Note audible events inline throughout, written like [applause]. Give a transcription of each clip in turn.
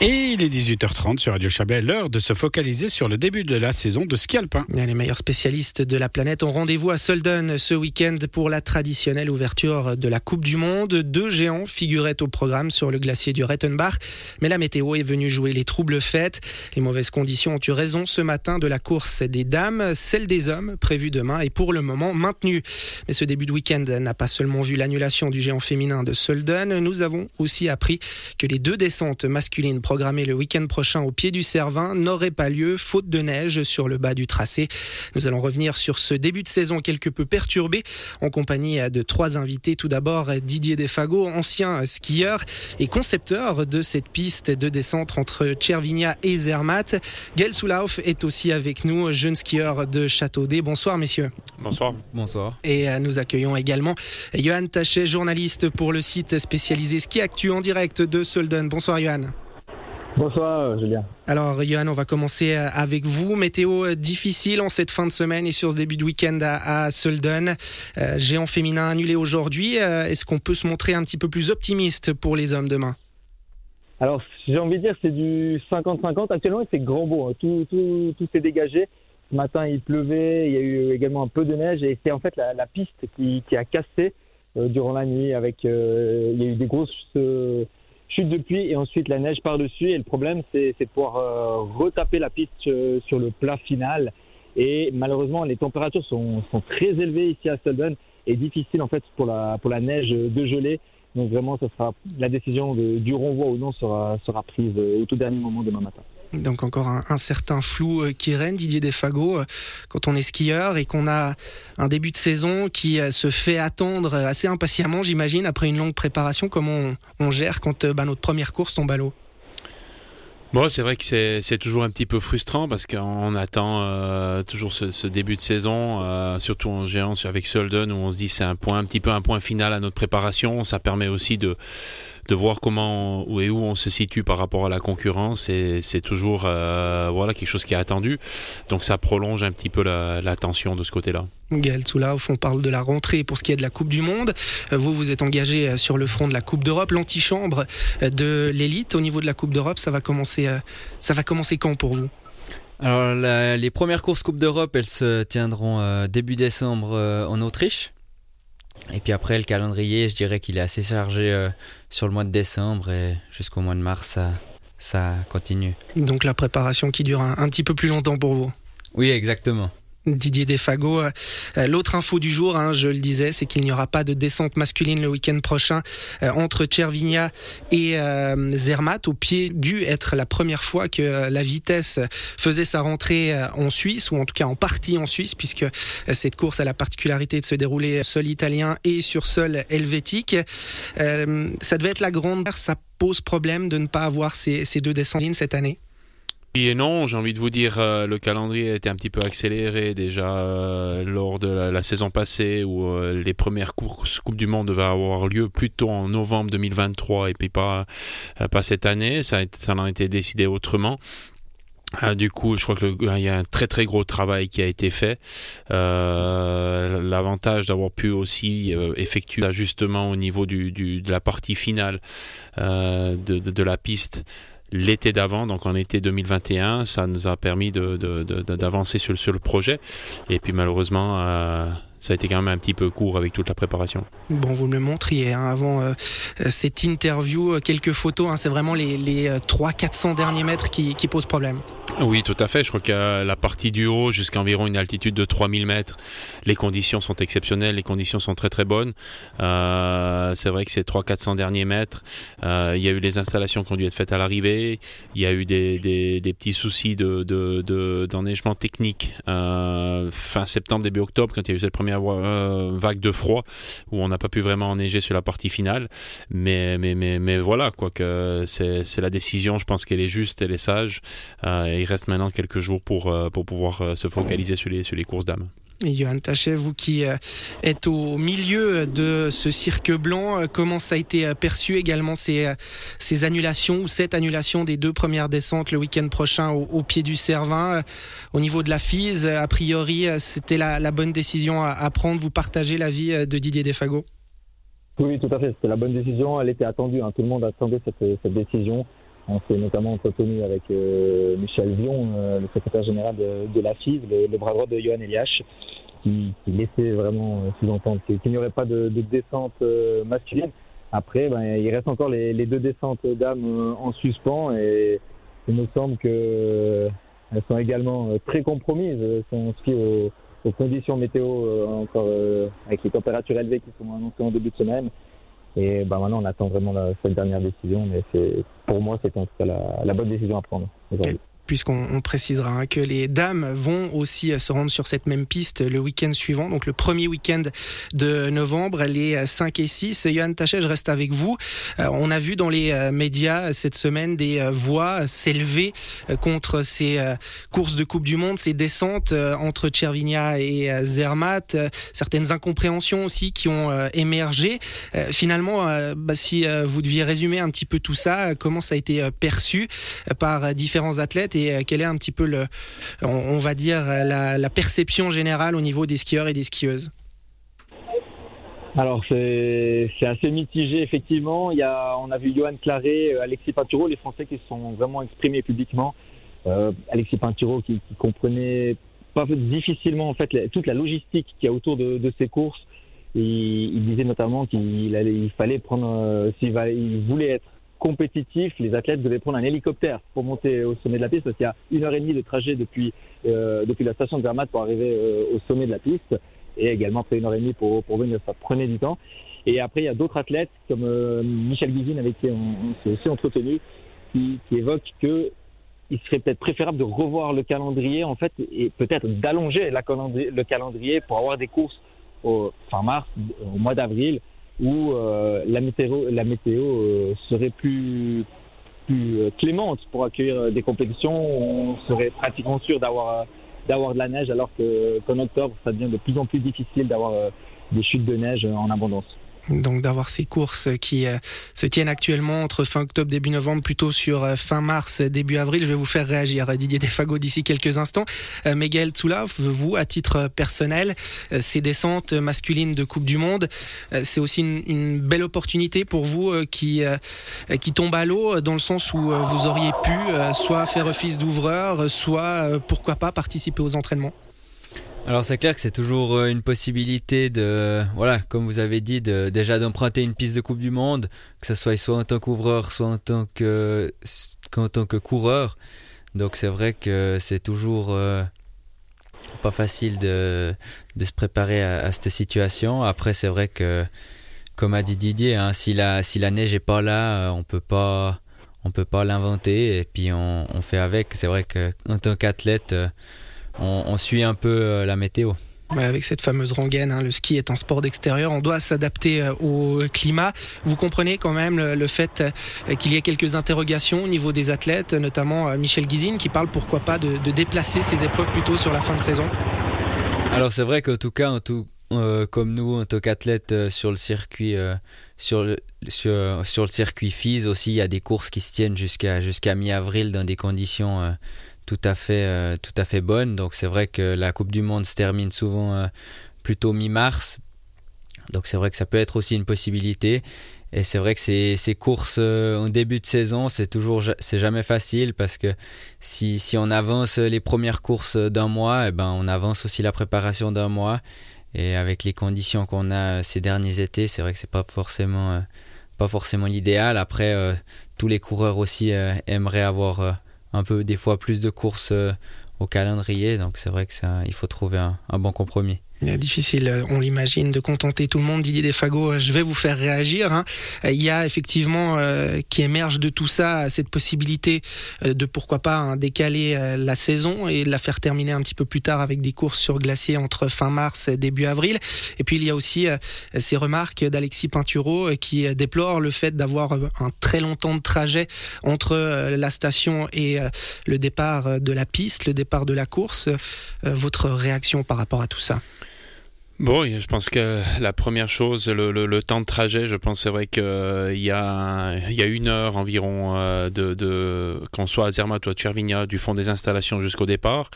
Et il est 18h30 sur Radio Chablais, l'heure de se focaliser sur le début de la saison de ski alpin. Les meilleurs spécialistes de la planète ont rendez-vous à Solden ce week-end pour la traditionnelle ouverture de la Coupe du Monde. Deux géants figuraient au programme sur le glacier du Rettenbach, mais la météo est venue jouer les troubles fêtes. Les mauvaises conditions ont eu raison ce matin de la course des dames, celle des hommes prévue demain est pour le moment maintenue. Mais ce début de week-end n'a pas seulement vu l'annulation du géant féminin de Solden, nous avons aussi appris que les deux descentes masculines programmé le week-end prochain au pied du Cervin n'aurait pas lieu faute de neige sur le bas du tracé. Nous allons revenir sur ce début de saison quelque peu perturbé en compagnie de trois invités. Tout d'abord Didier Defago, ancien skieur et concepteur de cette piste de descente entre Cervinia et Zermatt. Gaël Soulauf est aussi avec nous, jeune skieur de Châteaudet. Bonsoir messieurs. Bonsoir. Bonsoir. Et euh, nous accueillons également Johan Tachet, journaliste pour le site spécialisé Ski Actu en direct de Solden. Bonsoir Johan. Bonsoir euh, Julien. Alors Johan, on va commencer euh, avec vous. Météo euh, difficile en cette fin de semaine et sur ce début de week-end à, Solden. géant féminin annulé aujourd'hui. Est-ce qu'on peut se montrer un petit peu plus optimiste pour les hommes demain? Alors j'ai envie de dire c'est du 50-50. Actuellement c'est grand beau. Hein. Tout, tout, tout s'est dégagé. Ce matin il pleuvait, il y a eu également un peu de neige et c'est en fait la, piste qui, qui, a cassé durant la nuit. Avec, il y a eu des grosses chute de pluie et ensuite la neige par-dessus. Et le problème, c'est de pouvoir euh, retaper la piste euh, sur le plat final. Et malheureusement, les températures sont, sont très élevées ici à Selden et difficile en fait pour la, pour la neige de geler. Donc vraiment, ça sera la décision de, du renvoi ou non sera, sera prise euh, au tout dernier moment demain matin. Donc encore un, certain flou euh, qui règne, Didier Desfago, euh, quand on est skieur et qu'on a un début de saison qui euh, se fait attendre assez impatiemment, j'imagine, après une longue préparation. Comment on, gère quand bah, notre première course tombe à l'eau? Bon, c'est vrai que c'est toujours un petit peu frustrant parce qu'on attend toujours ce, début de saison, surtout en géant avec Solden où on se dit c'est un point un petit peu un point final à notre préparation. Ça permet aussi de de voir comment où et où on se situe par rapport à la concurrence et c'est toujours euh, voilà quelque chose qui est attendu donc ça prolonge un petit peu la, tension de ce côté-là. Gaël Tsoulaouf, on parle de la rentrée pour ce qui est de la Coupe du Monde. Euh, vous, vous êtes engagé euh, sur le front de la Coupe d'Europe, l'antichambre de l'élite. Au niveau de la Coupe d'Europe, ça va commencer, ça va commencer quand pour vous? Alors, les premières courses Coupe d'Europe, elles se tiendront début décembre en Autriche. Et puis après, le calendrier, je dirais qu'il est assez chargé euh, sur le mois de décembre et jusqu'au mois de mars, ça, ça continue. Donc la préparation qui dure un petit peu plus longtemps pour vous? Oui, exactement. Didier Desfago. Euh, l'autre info du jour, hein, je le disais, c'est qu'il n'y aura pas de descente masculine le week-end prochain euh, entre Cervinia et euh, Zermatt, au pied dû être la première fois que la vitesse faisait sa rentrée en Suisse, ou en tout cas en partie en Suisse, puisque cette course a la particularité de se dérouler sol italien et sur sol helvétique. ça devait être la grande ça pose problème de ne pas avoir ces, ces deux descentes cette année et non, j'ai envie de vous dire, euh, le calendrier a été un petit peu accéléré déjà euh, lors de la, saison passée où euh, les premières courses Coupe du Monde devaient avoir lieu plutôt en novembre 2023 et puis pas, pas cette année. Ça, ça en a été décidé autrement. du coup, je crois qu'il y a un très très gros travail qui a été fait. L'avantage d'avoir pu aussi effectuer l'ajustement au niveau de la partie finale de, la piste l'été d'avant, donc en été 2021, ça nous a permis d'avancer de, de, sur, le projet. Et puis malheureusement, euh, ça a été quand même un petit peu court avec toute la préparation. Bon, vous me le montriez hein, avant euh, cette interview, euh, quelques photos, hein, c'est vraiment les, les 300-400 derniers mètres qui, qui posent problème. Oui, tout à fait. Je crois que la partie du haut jusqu'à environ une altitude de 3000 mètres, les conditions sont exceptionnelles, les conditions sont très très bonnes. Euh, c'est vrai que ces 300-400 derniers mètres, euh, il y a eu les installations qui ont dû être faites à l'arrivée, il y a eu des, des, des petits soucis de, de, d'enneigement technique euh, fin septembre, début octobre, quand il y a eu cette première euh, vague de froid, où on n'a pas pu vraiment enneiger sur la partie finale. Mais, mais, mais, mais voilà, quoi que c'est, la décision, je pense qu'elle est juste, elle est sage. Euh, il reste maintenant quelques jours pour, euh, pour pouvoir se focaliser sur les, sur les courses d'âme. Et Johan Tachet, vous qui euh, êtes au milieu de ce cirque blanc, comment ça a été perçu également ces, ces annulations ou cette annulation des deux premières descentes le week-end prochain au, pied du Cervin Au niveau de la FISE, a priori, c'était la, bonne décision à, prendre? Vous partagez l'avis de Didier Defago? Oui, tout à fait. C'était la bonne décision. Elle était attendue. Hein. Tout le monde attendait cette, cette décision. On s'est notamment entretenu avec Michel Vion, le secrétaire général de, FIV, le, bras droit de Johan Eliash, qui, laissait vraiment sous-entendre qu'il n'y aurait pas de, descente masculine. Après, ben, il reste encore les, deux descentes d'âme en suspens et il nous semble que elles sont également très compromises. Elles sont aussi aux conditions météo euh, encore euh, avec les températures élevées qui sont annoncées en début de semaine. Et bah maintenant, on attend vraiment cette dernière décision, mais pour moi, c'est en tout cas la, la bonne décision à prendre aujourd'hui puisqu'on précisera hein, que les dames vont aussi euh, se rendre sur cette même piste le week-end suivant, donc le premier week-end de novembre, les 5 et 6. Yann Tachet, je reste avec vous. Euh, on a vu dans les euh, médias cette semaine des voix s'élever contre ces courses de Coupe du Monde, ces descentes entre Cervinia et Zermatt, certaines incompréhensions aussi qui ont émergé. Finalement, bah, si vous deviez résumer un petit peu tout ça, comment ça a été perçu par différents athlètes et euh, quelle est un petit peu le, on, va dire la, perception générale au niveau des skieurs et des skieuses? Alors c'est assez mitigé effectivement. Il y a, on a vu Johan Claret, euh, Alexis Pinturo, les Français qui se sont vraiment exprimés publiquement. Euh, Alexis Pinturo qui, comprenait pas difficilement en fait toute la logistique qu'il y a autour de, ces courses. il disait notamment qu'il il fallait prendre, s'il il voulait être compétitif, les athlètes devaient prendre un hélicoptère pour monter au sommet de la piste parce qu'il y a une heure et demie de trajet depuis, euh, depuis la station de Zermatt pour arriver euh, au sommet de la piste et également après une heure et demie pour, pour venir. Ça prenait du temps. Et après, il y a d'autres athlètes comme euh, Michel Guizine avec qui on, s'est aussi entretenu qui, qui évoquent que il serait peut-être préférable de revoir le calendrier en fait et peut-être d'allonger le calendrier pour avoir des courses fin mars, au mois d'avril où euh, la météo, la météo euh, serait plus, plus euh, clémente pour accueillir des compétitions. On serait pratiquement sûr d'avoir d'avoir de la neige, alors qu'en octobre, ça devient de plus en plus difficile d'avoir des chutes de neige en abondance donc d'avoir ces courses qui euh, se tiennent actuellement entre fin octobre début novembre plutôt sur euh, fin mars début avril. Je vais vous faire réagir Didier Defago d'ici quelques instants. Euh, Miguel Tsoulaf, vous à titre personnel, ces descentes masculines de Coupe du Monde, c'est aussi une, belle opportunité pour vous qui qui tombe à l'eau dans le sens où vous auriez pu soit faire office d'ouvreur, soit pourquoi pas participer aux entraînements. Alors c'est clair que c'est toujours euh, une possibilité de, voilà, comme vous avez dit, de, déjà d'emprunter une piste de Coupe du Monde, que ce soit soit en tant qu'ouvreur, soit en tant que, tant que coureur. Donc c'est vrai que c'est toujours euh, pas facile de, de se préparer à, cette situation. Après c'est vrai que, comme a dit Didier, hein, si, la, si la neige est pas là, euh, on peut pas on peut pas l'inventer et puis on, on fait avec. C'est vrai qu'en tant qu'athlète on, suit un peu euh, la météo. avec cette fameuse rengaine, hein, le ski est un sport d'extérieur, on doit s'adapter euh, au climat. Vous comprenez quand même le, fait euh, qu'il y ait quelques interrogations au niveau des athlètes, notamment Michel Guizine qui parle pourquoi pas de, déplacer ses épreuves plutôt sur la fin de saison Alors c'est vrai qu'en tout cas, en tout, comme nous en tant qu'athlètes sur le circuit, sur, le, sur, sur, le circuit FIS aussi, il y a des courses qui se tiennent jusqu'à jusqu'à mi-avril dans des conditions tout à fait, euh, tout à fait bonne. Donc c'est vrai que la Coupe du Monde se termine souvent euh, plutôt mi-mars. Donc c'est vrai que ça peut être aussi une possibilité. Et c'est vrai que ces, ces courses euh, au début de saison, c'est toujours, c'est jamais facile parce que si, si, on avance les premières courses d'un mois, et eh ben on avance aussi la préparation d'un mois. Et avec les conditions qu'on a ces derniers étés, c'est vrai que c'est pas forcément, pas forcément l'idéal. Après, tous les coureurs aussi aimeraient avoir un peu des fois plus de courses euh, au calendrier. Donc c'est vrai que ça, il faut trouver un bon compromis. Difficile, euh, on l'imagine, de contenter tout le monde. Didier Desfago, euh, je vais vous faire réagir. Hein. Euh, il y a effectivement qui émerge de tout ça cette possibilité de pourquoi pas hein, décaler la saison et la faire terminer un petit peu plus tard avec des courses sur glacier entre fin mars et début avril. Et puis il y a aussi ces remarques d'Alexis Pinturo qui déplore le fait d'avoir un très long temps de trajet entre la station et le départ de la piste, le départ de la course. Votre réaction par rapport à tout ça? Bon, je pense que la première chose, le, le, le temps de trajet, je pense c'est vrai qu'il euh, y, a, il y a une heure environ euh, de, de qu'on soit à Zermatt ou à Cervigna, du fond des installations jusqu'au départ.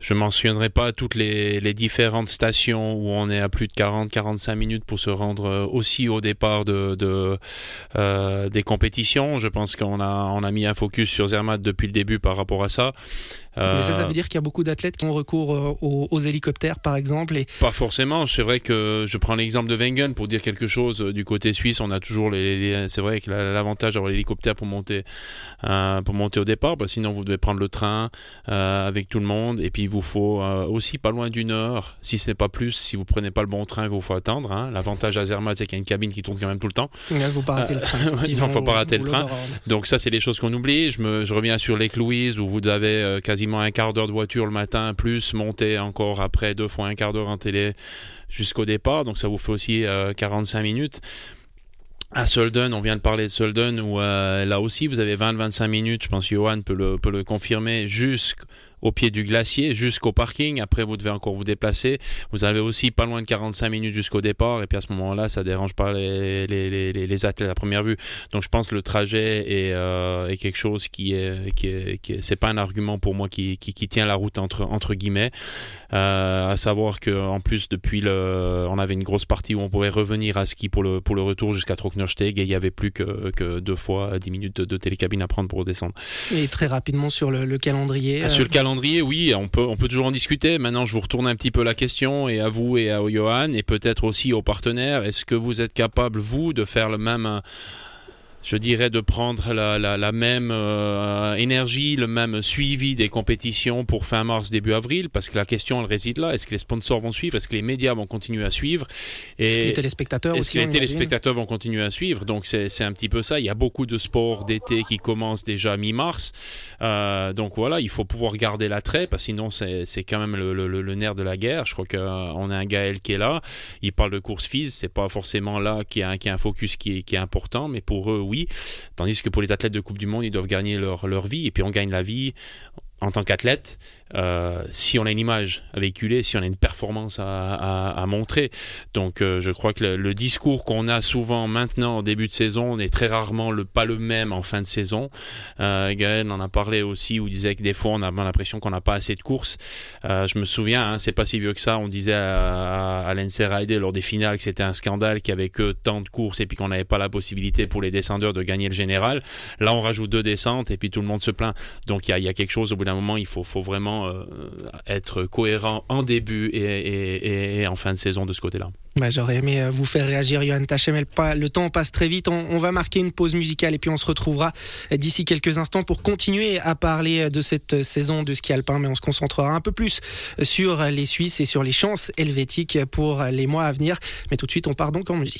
Je mentionnerai pas toutes les, les, différentes stations où on est à plus de 40-45 minutes pour se rendre euh, aussi au départ de, de euh, des compétitions. Je pense qu'on a, on a mis un focus sur Zermatt depuis le début par rapport à ça. Mais ça, ça veut dire qu'il y a beaucoup d'athlètes qui ont recours aux, aux, hélicoptères, par exemple. Et... Pas forcément. C'est vrai que je prends l'exemple de Wengen pour dire quelque chose. Du côté suisse, on a toujours les. les c'est vrai que l'avantage d'avoir l'hélicoptère pour monter, euh, pour monter au départ. Bah, sinon, vous devez prendre le train euh, avec tout le monde. Et puis, il vous faut euh, aussi pas loin d'une heure, si ce n'est pas plus. Si vous prenez pas le bon train, il vous faut attendre. Hein. L'avantage à Zermatt, c'est qu'il y a une cabine qui tourne quand même tout le temps. Il ne faut pas rater le train. [laughs] Il ne faut pas rater le train. Donc, ça, c'est les choses qu'on oublie. Je, me, je reviens sur Lake Louise où vous avez quasiment un quart d'heure de voiture le matin, plus monter encore après deux fois un quart d'heure en télé jusqu'au départ. Donc ça vous fait aussi euh, 45 minutes. À Solden, on vient de parler de Solden, où euh, là aussi vous avez 20-25 minutes, je pense que Johan peut le, peut le confirmer, jusqu'au au pied du glacier jusqu'au parking. Après, vous devez encore vous déplacer. Vous avez aussi pas loin de 45 minutes jusqu'au départ. Et puis à ce moment-là, ça dérange pas les, les, les, les, athlètes à première vue. Donc je pense que le trajet est, euh, est quelque chose qui est, qui est, qui c'est pas un argument pour moi qui, qui, qui, tient la route entre, entre guillemets. Euh, à savoir que en plus depuis le, on avait une grosse partie où on pouvait revenir à ski pour le, pour le retour jusqu'à Trocknersteg et il y avait plus que, que deux fois 10 minutes de, de télécabine à prendre pour descendre. Et très rapidement sur le, le calendrier. Ah, sur le calendrier, oui, on peut, on peut toujours en discuter. Maintenant, je vous retourne un petit peu la question et à vous et à Johan et peut-être aussi aux partenaires. Est-ce que vous êtes capable, vous, de faire le même je dirais de prendre la, la, la même euh, énergie, le même suivi des compétitions pour fin mars, début avril, parce que la question elle réside là. Est-ce que les sponsors vont suivre? Est-ce que les médias vont continuer à suivre? Est-ce que les téléspectateurs Est-ce aussi que les téléspectateurs vont continuer à suivre? Donc c'est un petit peu ça. Il y a beaucoup de sports d'été qui commencent déjà mi-mars. Euh, donc voilà, il faut pouvoir garder l'attrait, parce que sinon c'est quand même le, le, le, nerf de la guerre. Je crois qu'on a un Gaël qui est là. Il parle de course FIS. C'est pas forcément là qu'il y, y, a un focus qui est, qui est important, mais pour eux, oui. Tandis que pour les athlètes de Coupe du Monde, ils doivent gagner leur, leur vie. Et puis on gagne la vie en tant qu'athlète, euh, si on a une image à véhiculer, si on a une performance à, montrer. Donc euh, je crois que le, discours qu'on a souvent maintenant en début de saison n'est très rarement le, pas le même en fin de saison. Euh, Gaël en a parlé aussi, où il disait que des fois on a l'impression qu'on n'a pas assez de courses. Euh, je me souviens, hein, c'est pas si vieux que ça, on disait à, à, à lors des finales que c'était un scandale qu'il n'y avait que tant de courses et puis qu'on n'avait pas la possibilité pour les descendeurs de gagner le général. Là on rajoute deux descentes et puis tout le monde se plaint. Donc il y a, y quelque chose au bout d'un moment, il faut vraiment euh, être cohérent en début et, en fin de saison de ce côté-là. Bah, J'aurais aimé vous faire réagir, Johan Tachem. Le temps passe très vite. On, on, va marquer une pause musicale et puis on se retrouvera d'ici quelques instants pour continuer à parler de cette saison de ski alpin. Mais on se concentrera un peu plus sur les Suisses et sur les chances helvétiques pour les mois à venir. Mais tout de suite, on part donc en musique.